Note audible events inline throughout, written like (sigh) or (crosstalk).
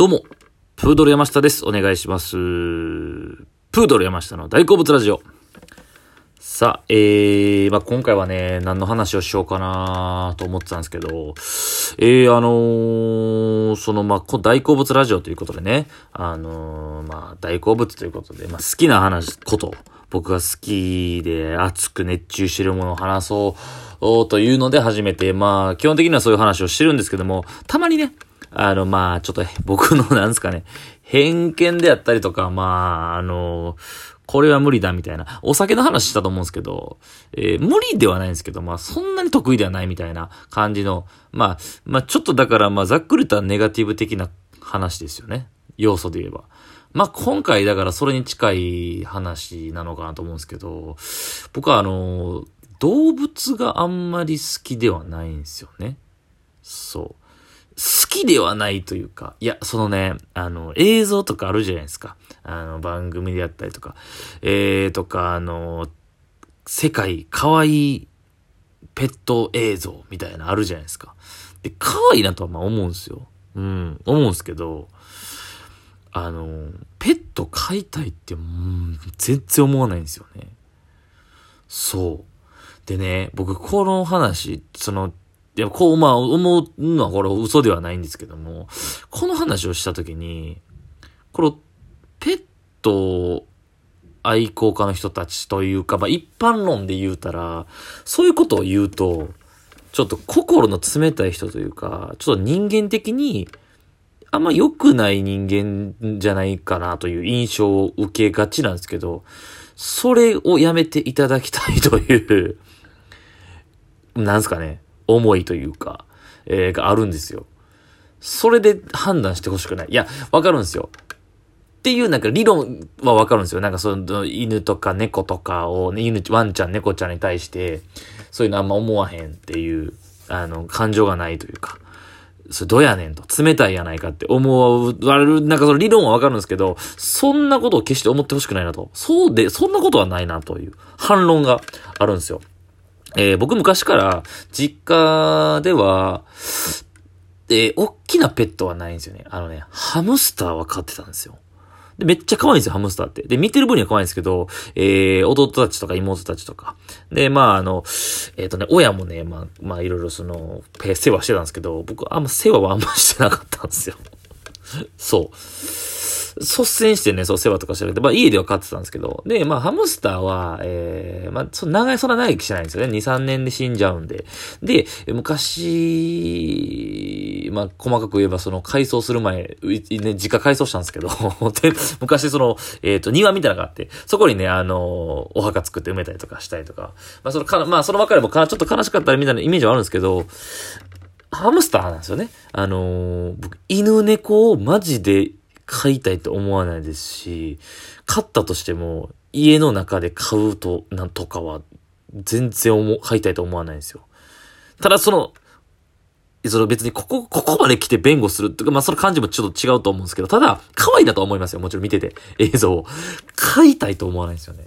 どうも、プードル山下です。お願いします。プードル山下の大好物ラジオ。さあ、えー、まあ、今回はね、何の話をしようかなと思ってたんですけど、えー、あのー、その、まあ、大好物ラジオということでね、あのー、まあ、大好物ということで、まあ、好きな話、こと、僕が好きで熱く熱中してるものを話そうというので初めて、まあ、基本的にはそういう話をしてるんですけども、たまにね、あの、まあ、ちょっと僕の、なんですかね、偏見であったりとか、まあ、あの、これは無理だみたいな、お酒の話したと思うんですけど、えー、無理ではないんですけど、まあ、そんなに得意ではないみたいな感じの、まあ、まあ、ちょっとだから、まあ、ざっくりとネガティブ的な話ですよね。要素で言えば。まあ、今回だからそれに近い話なのかなと思うんですけど、僕はあの、動物があんまり好きではないんですよね。そう。好きではないというか、いや、そのね、あの、映像とかあるじゃないですか。あの、番組であったりとか、えー、とか、あの、世界可愛いペット映像みたいなあるじゃないですか。で、可愛いなとはまあ思うんですよ。うん、思うんですけど、あの、ペット飼いたいって、うん、全然思わないんですよね。そう。でね、僕この話、その、いや、こう、まあ、思うのはこれ嘘ではないんですけども、この話をしたときに、この、ペット愛好家の人たちというか、まあ、一般論で言うたら、そういうことを言うと、ちょっと心の冷たい人というか、ちょっと人間的に、あんま良くない人間じゃないかなという印象を受けがちなんですけど、それをやめていただきたいというなんすかね。思いというか、えー、があるんですよ。それで判断してほしくない。いや、わかるんですよ。っていうなんか理論はわかるんですよ。なんかその犬とか猫とかを、ね、犬、ワンちゃん、猫ちゃんに対して、そういうのあんま思わへんっていう、あの、感情がないというか、それどうやねんと、冷たいやないかって思われる、なんかその理論はわかるんですけど、そんなことを決して思ってほしくないなと。そうで、そんなことはないなという反論があるんですよ。えー、僕昔から実家では、えー、大きなペットはないんですよね。あのね、ハムスターは飼ってたんですよ。で、めっちゃ可愛いんですよ、ハムスターって。で、見てる分には可愛いんですけど、えー、弟たちとか妹たちとか。で、まあ、あの、えっ、ー、とね、親もね、まあ、まあ、いろいろその、世話してたんですけど、僕、あんま世話はあんましてなかったんですよ。(laughs) そう。率先してね、そう世話とかしてるて、まあ家では飼ってたんですけど、で、まあハムスターは、ええー、まあ、その長い、そんな長生きしないんですよね。2、3年で死んじゃうんで。で、昔、まあ細かく言えばその改装する前、ね、実家改装したんですけど、(laughs) で、昔その、えっ、ー、と、庭みたいなのがあって、そこにね、あの、お墓作って埋めたりとかしたりとか、まあそのか、まあその別れもかちょっと悲しかったりみたいなイメージはあるんですけど、ハムスターなんですよね。あのー、僕、犬猫をマジで飼いたいと思わないですし、飼ったとしても、家の中で飼うと、なんとかは、全然思、飼いたいと思わないんですよ。ただその、その別にここ、ここまで来て弁護するっていうか、まあその感じもちょっと違うと思うんですけど、ただ、可愛いなと思いますよ。もちろん見てて、映像を。飼いたいと思わないんですよね。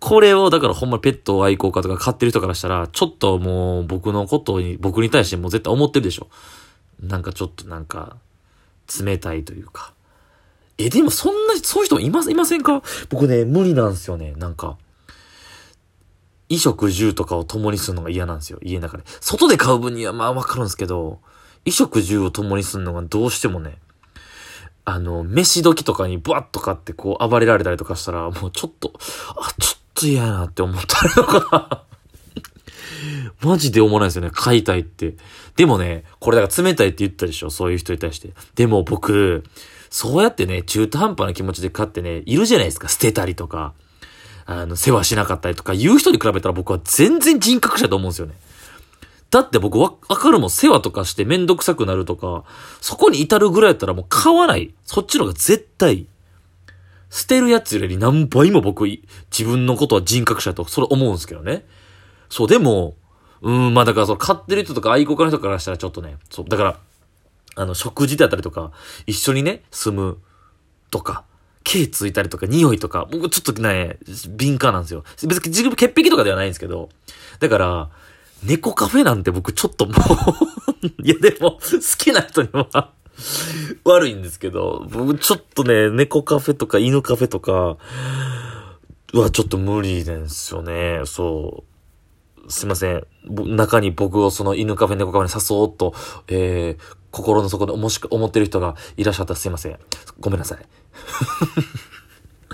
これを、だからほんまペットを愛好家とか飼ってる人からしたら、ちょっともう僕のことに、僕に対してもう絶対思ってるでしょ。なんかちょっとなんか、冷たいというか。え、でもそんな、そういう人いま、いませんか？僕ね、無理なんですよね。なんか。衣食住とかを共にするのが嫌なんですよ。家の中で。外で買う分にはまあわかるんですけど、衣食住を共にするのがどうしてもね、あの、飯時とかにブワッと買ってこう暴れられたりとかしたら、もうちょっと、あ、ちょっと嫌やなって思ったりとか (laughs) マジで思わないですよね。買いたいって。でもね、これだから冷たいって言ったでしょそういう人に対して。でも僕、そうやってね、中途半端な気持ちで買ってね、いるじゃないですか。捨てたりとか、あの、世話しなかったりとか、言う人に比べたら僕は全然人格者だと思うんですよね。だって僕わ、わかるもん、世話とかしてめんどくさくなるとか、そこに至るぐらいやったらもう買わない。そっちの方が絶対。捨てるやつより何倍も僕、自分のことは人格者と、それ思うんですけどね。そう、でも、うん、まあだからその飼ってる人とか愛好家の人からしたらちょっとね、そう、だから、あの、食事だったりとか、一緒にね、住むとか、毛ついたりとか、匂いとか、僕ちょっとね、敏感なんですよ。別に自分潔癖とかではないんですけど、だから、猫カフェなんて僕ちょっともう (laughs) いやでも、好きな人には悪いんですけど、僕ちょっとね、猫カフェとか犬カフェとか、はちょっと無理ですよね。そう。すいません。中に僕をその犬カフェ、猫カフェに誘おうと、えー、心の底でもしく思ってる人がいらっしゃったらすいません。ごめんなさい。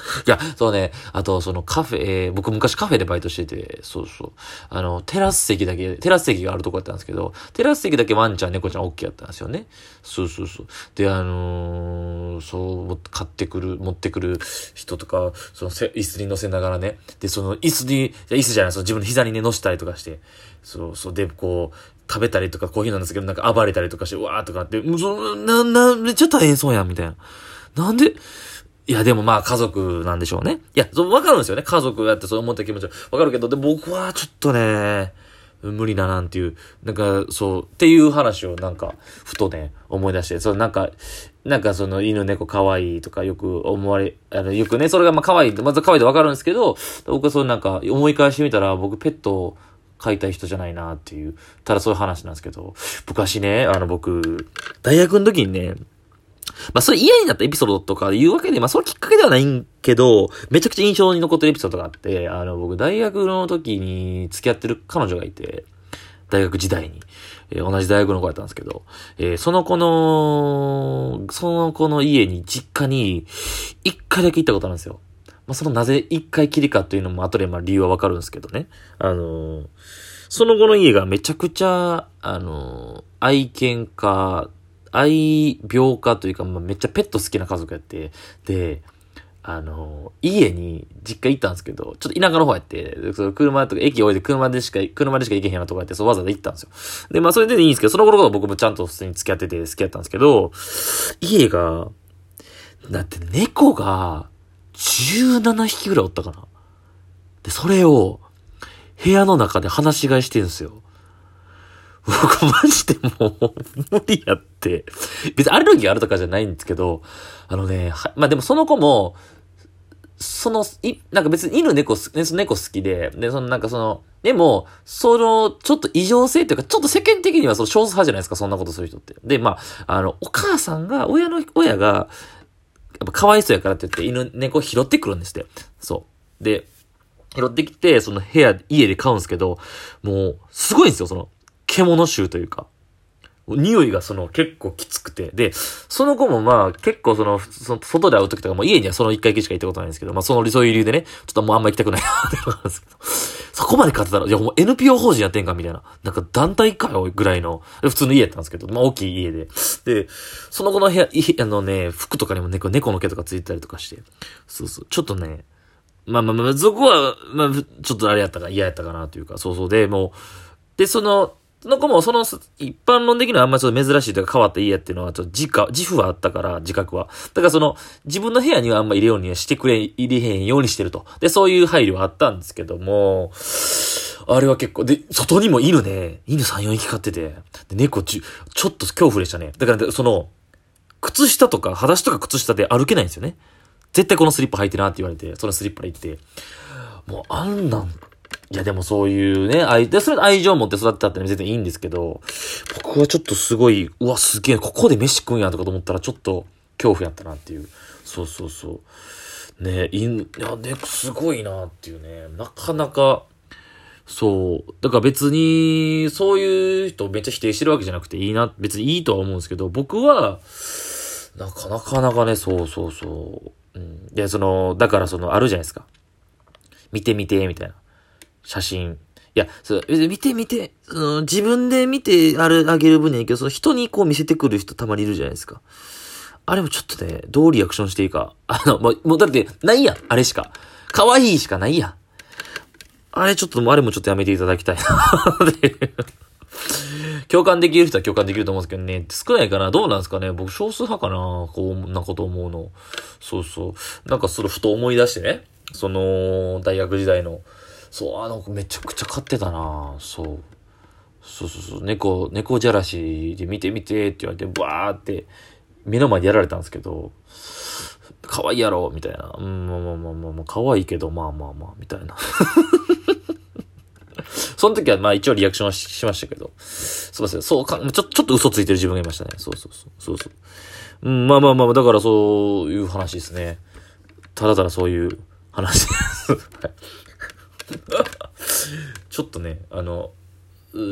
(laughs) いや、そうね、あと、そのカフェ、えー、僕昔カフェでバイトしてて、そうそう。あの、テラス席だけ、テラス席があるとこやったんですけど、テラス席だけワンちゃん、猫ちゃん OK やったんですよね。そうそうそう。で、あのー、そう、買ってくる、持ってくる人とか、その椅子に乗せながらね、で、その椅子に、椅子じゃない、その自分の膝にね、乗せたりとかして、そうそう、で、こう、食べたりとか、コーヒーなんですけど、なんか暴れたりとかして、わーとかって、もうそな、な、めっちゃ大変そうやん、みたいな。なんで、いや、でもまあ家族なんでしょうね。いや、そう、わかるんですよね。家族やってそう思った気持ちは。わかるけど、で、僕はちょっとね、無理だなんていう、なんか、そう、っていう話をなんか、ふとね、思い出して、そう、なんか、なんかその犬猫可愛いとかよく思われ、あの、よくね、それがまあ可愛い、まず可愛いでわかるんですけど、僕はそうなんか思い返してみたら、僕ペットを飼いたい人じゃないなっていう、ただそういう話なんですけど、昔ね、あの僕、大学の時にね、まあ、それ嫌になったエピソードとか言うわけで、まあ、それきっかけではないんけど、めちゃくちゃ印象に残ってるエピソードがあって、あの、僕、大学の時に付き合ってる彼女がいて、大学時代に、えー、同じ大学の子やったんですけど、えー、その子の、その子の家に、実家に、一回だけ行ったことあるんですよ。まあ、そのなぜ一回きりかっていうのも後でまあ理由はわかるんですけどね。あのー、その後の家がめちゃくちゃ、あの愛犬家愛病家というか、まあ、めっちゃペット好きな家族やって、で、あの、家に実家行ったんですけど、ちょっと田舎の方やって、その車とか駅置いて車でしか、車でしか行けへんようなとこやって、そうわざわざ行ったんですよ。で、まあそれでいいんですけど、その頃から僕もちゃんと普通に付き合ってて好きやったんですけど、家が、だって猫が17匹ぐらいおったかな。で、それを部屋の中で話し飼いしてるんですよ。僕マジでもう無理やって。別にアレルギーあるとかじゃないんですけど、あのね、はまあでもその子も、その、い、なんか別に犬猫、ね、その猫好きで、で、そのなんかその、でも、その、ちょっと異常性というか、ちょっと世間的にはその少数派じゃないですか、そんなことする人って。で、まあ、あの、お母さんが、親の、親が、やっぱかわいそうやからって言って犬、猫拾ってくるんですって。そう。で、拾ってきて、その部屋、家で飼うんですけど、もう、すごいんですよ、その、獣臭というか。匂いがその結構きつくて。で、その子もまあ結構その、その外で会う時とかも家にはその一回きしか行ったことないんですけど、まあその理想理由でね、ちょっともうあんま行きたくないなって思うんですけど、そこまで買ってたら、いやもう NPO 法人やってんかみたいな。なんか団体かよぐらいの、普通の家やったんですけど、まあ大きい家で。で、その子の部屋、あのね、服とかにも猫、猫の毛とかついてたりとかして、そうそう、ちょっとね、まあまあまあ、そこは、まあ、ちょっとあれやったか、嫌やったかなというか、そうそうで、もう、で、その、その子もその一般論的にはあんまちょっと珍しいというか変わった家っていうのはちょっと自家、自負はあったから自覚は。だからその自分の部屋にはあんま入れようにはしてくれ、入れへんようにしてると。で、そういう配慮はあったんですけども、あれは結構、で、外にも犬ね、犬3、4匹飼ってて、で、猫ち、ちょっと恐怖でしたね。だから、その、靴下とか、裸足とか靴下で歩けないんですよね。絶対このスリッパ履いてなって言われて、そのスリッパで行って、もうあんなんいやでもそういうね、愛、で、それ愛情を持って育ってたって全然いいんですけど、僕はちょっとすごい、うわ、すげえ、ここで飯食うんやとかと思ったらちょっと恐怖やったなっていう。そうそうそう。ねいんいや、ね、すごいなっていうね、なかなか、そう。だから別に、そういう人めっちゃ否定してるわけじゃなくていいな、別にいいとは思うんですけど、僕は、なかなかなかね、そうそうそう。うん。いや、その、だからその、あるじゃないですか。見てみて、みたいな。写真。いや、そう、見て見て、その自分で見てある、あげる分にはいいけど、その人にこう見せてくる人たまにいるじゃないですか。あれもちょっとね、どうリアクションしていいか。あの、もう、もうだって、ないや、あれしか。可愛いしかないや。あれちょっと、あれもちょっとやめていただきたいな (laughs) 共感できる人は共感できると思うんですけどね。少ないかなどうなんですかね僕少数派かなこんなこと思うの。そうそう。なんかそれふと思い出してね。その、大学時代のそう、あの子めちゃくちゃ飼ってたなそう。そうそうそう、猫、猫じゃらしで見て見てって言われて、バーって目の前でやられたんですけど、可愛いやろみたいな。うん、まあまあまあまあ、まあ、可愛いけど、まあまあまあ、みたいな。(laughs) その時はまあ一応リアクションはしましたけど。そうですね。そうか、ちょ、ちょっと嘘ついてる自分がいましたね。そうそうそう。そうそう。うん、まあまあまあ、だからそういう話ですね。ただただそういう話です。(laughs) ちょっとね、あの、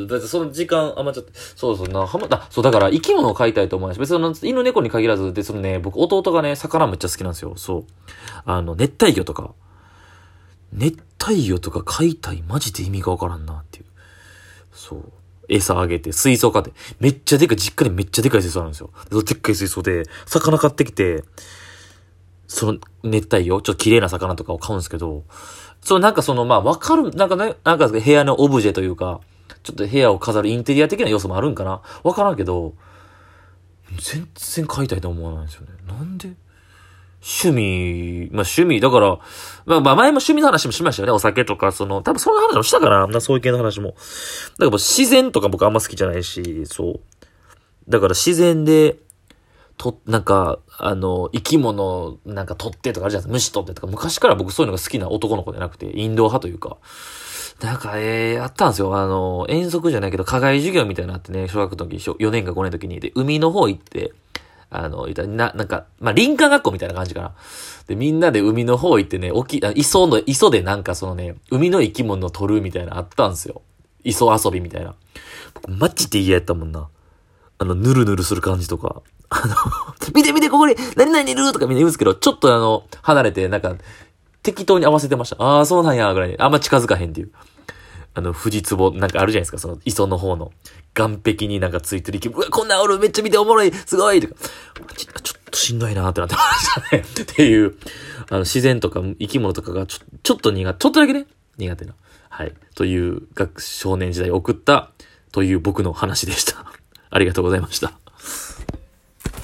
だってその時間余っちゃって、そうそうな、はま、だ、そう、だから生き物を飼いたいと思います。別に犬猫に限らず、で、そのね、僕弟がね、魚めっちゃ好きなんですよ。そう。あの、熱帯魚とか。熱帯魚とか飼いたい、マジで意味がわからんなっていう。そう。餌あげて、水槽買って、めっちゃでかい、実家にめっちゃでかい水槽あるんですよ。でっかい水槽で、魚買ってきて、その熱帯魚、ちょっと綺麗な魚とかを買うんですけど、そう、なんかその、まあ、わかる、なんかね、なんか部屋のオブジェというか、ちょっと部屋を飾るインテリア的な要素もあるんかな？わからんけど、全然買いたいと思わないんですよね。なんで？趣味、まあ趣味、だから、まあ前も趣味の話もしましたよね。お酒とか、その、多分その話もしたかな。なそういう系の話も。だからもう自然とか僕あんま好きじゃないし、そう。だから自然で、と、なんか、あの、生き物なんか取ってとかあるじゃないですか。虫取ってとか。昔から僕そういうのが好きな男の子じゃなくて、インド派というか。なんか、ええー、あったんですよ。あの、遠足じゃないけど、課外授業みたいなのあってね、小学の時、4年か5年の時に。で、海の方行って、あの、いた、な、なんか、まあ、林間学校みたいな感じかな。で、みんなで海の方行ってね、沖、あ磯の、磯でなんかそのね、海の生き物を取るみたいなあったんですよ。磯遊びみたいな。僕、マジで嫌やったもんな。あの、ぬるぬるする感じとか。あの (laughs) 見て見て、ここに、何々いるとかみんな言うんですけど、ちょっとあの、離れて、なんか、適当に合わせてました。ああ、そうなんや、ぐらいに。あんま近づかへんっていう。あの、富士壺、なんかあるじゃないですか、その、磯の方の。岸壁になんかついてる生き物、うわ、こんなおる、めっちゃ見ておもろい、すごいとか、ちょっとしんどいなーってなってましたね。(laughs) っていう、あの、自然とか生き物とかがちょ、ちょっと苦手、ちょっとだけね、苦手な。はい。という、学少年時代送った、という僕の話でした。ありがとうございました。